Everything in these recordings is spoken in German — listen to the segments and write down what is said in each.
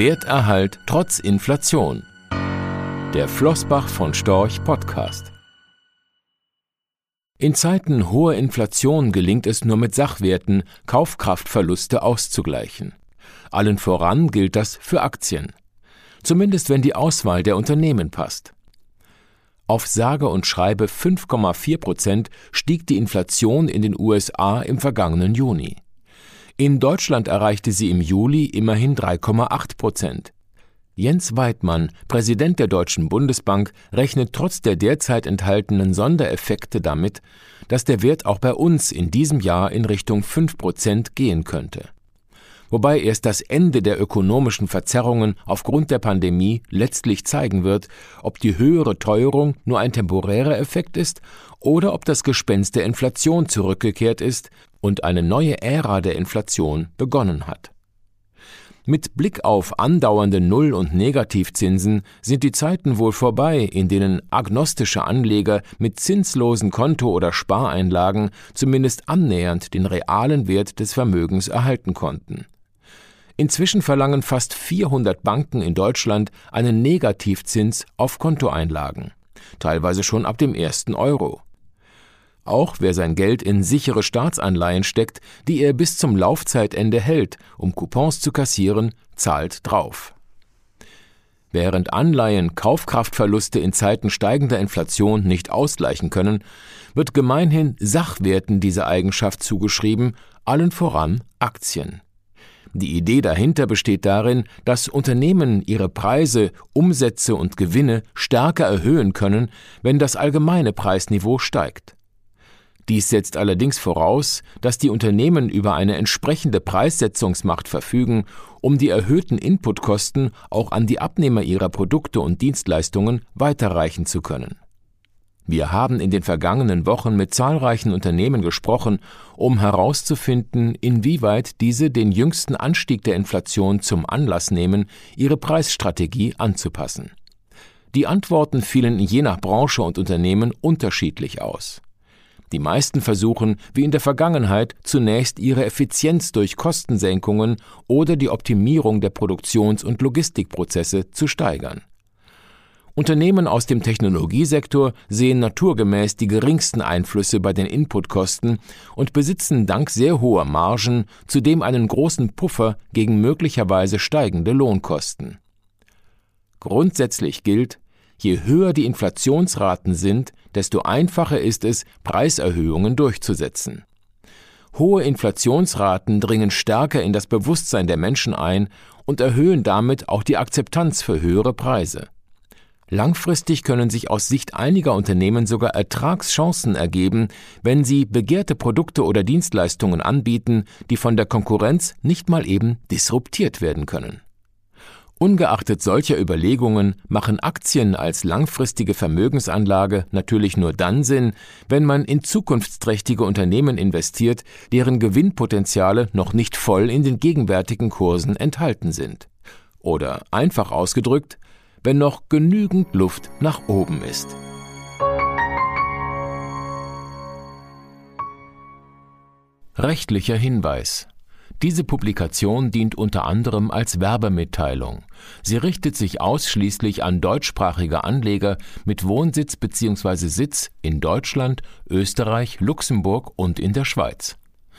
Werterhalt trotz Inflation. Der Flossbach von Storch Podcast. In Zeiten hoher Inflation gelingt es nur mit Sachwerten, Kaufkraftverluste auszugleichen. Allen voran gilt das für Aktien. Zumindest wenn die Auswahl der Unternehmen passt. Auf sage und schreibe 5,4 Prozent stieg die Inflation in den USA im vergangenen Juni. In Deutschland erreichte sie im Juli immerhin 3,8 Prozent. Jens Weidmann, Präsident der Deutschen Bundesbank, rechnet trotz der derzeit enthaltenen Sondereffekte damit, dass der Wert auch bei uns in diesem Jahr in Richtung 5 Prozent gehen könnte. Wobei erst das Ende der ökonomischen Verzerrungen aufgrund der Pandemie letztlich zeigen wird, ob die höhere Teuerung nur ein temporärer Effekt ist oder ob das Gespenst der Inflation zurückgekehrt ist und eine neue Ära der Inflation begonnen hat. Mit Blick auf andauernde Null- und Negativzinsen sind die Zeiten wohl vorbei, in denen agnostische Anleger mit zinslosen Konto- oder Spareinlagen zumindest annähernd den realen Wert des Vermögens erhalten konnten. Inzwischen verlangen fast 400 Banken in Deutschland einen Negativzins auf Kontoeinlagen, teilweise schon ab dem ersten Euro. Auch wer sein Geld in sichere Staatsanleihen steckt, die er bis zum Laufzeitende hält, um Coupons zu kassieren, zahlt drauf. Während Anleihen Kaufkraftverluste in Zeiten steigender Inflation nicht ausgleichen können, wird gemeinhin Sachwerten diese Eigenschaft zugeschrieben, allen voran Aktien. Die Idee dahinter besteht darin, dass Unternehmen ihre Preise, Umsätze und Gewinne stärker erhöhen können, wenn das allgemeine Preisniveau steigt. Dies setzt allerdings voraus, dass die Unternehmen über eine entsprechende Preissetzungsmacht verfügen, um die erhöhten Inputkosten auch an die Abnehmer ihrer Produkte und Dienstleistungen weiterreichen zu können. Wir haben in den vergangenen Wochen mit zahlreichen Unternehmen gesprochen, um herauszufinden, inwieweit diese den jüngsten Anstieg der Inflation zum Anlass nehmen, ihre Preisstrategie anzupassen. Die Antworten fielen je nach Branche und Unternehmen unterschiedlich aus. Die meisten versuchen, wie in der Vergangenheit, zunächst ihre Effizienz durch Kostensenkungen oder die Optimierung der Produktions- und Logistikprozesse zu steigern. Unternehmen aus dem Technologiesektor sehen naturgemäß die geringsten Einflüsse bei den Inputkosten und besitzen dank sehr hoher Margen zudem einen großen Puffer gegen möglicherweise steigende Lohnkosten. Grundsätzlich gilt, Je höher die Inflationsraten sind, desto einfacher ist es, Preiserhöhungen durchzusetzen. Hohe Inflationsraten dringen stärker in das Bewusstsein der Menschen ein und erhöhen damit auch die Akzeptanz für höhere Preise. Langfristig können sich aus Sicht einiger Unternehmen sogar Ertragschancen ergeben, wenn sie begehrte Produkte oder Dienstleistungen anbieten, die von der Konkurrenz nicht mal eben disruptiert werden können. Ungeachtet solcher Überlegungen machen Aktien als langfristige Vermögensanlage natürlich nur dann Sinn, wenn man in zukunftsträchtige Unternehmen investiert, deren Gewinnpotenziale noch nicht voll in den gegenwärtigen Kursen enthalten sind. Oder einfach ausgedrückt, wenn noch genügend Luft nach oben ist. Rechtlicher Hinweis diese Publikation dient unter anderem als Werbemitteilung. Sie richtet sich ausschließlich an deutschsprachige Anleger mit Wohnsitz bzw. Sitz in Deutschland, Österreich, Luxemburg und in der Schweiz.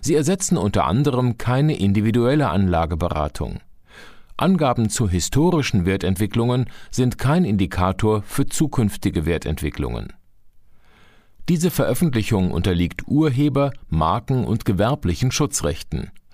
Sie ersetzen unter anderem keine individuelle Anlageberatung. Angaben zu historischen Wertentwicklungen sind kein Indikator für zukünftige Wertentwicklungen Diese Veröffentlichung unterliegt Urheber-, Marken- und gewerblichen Schutzrechten.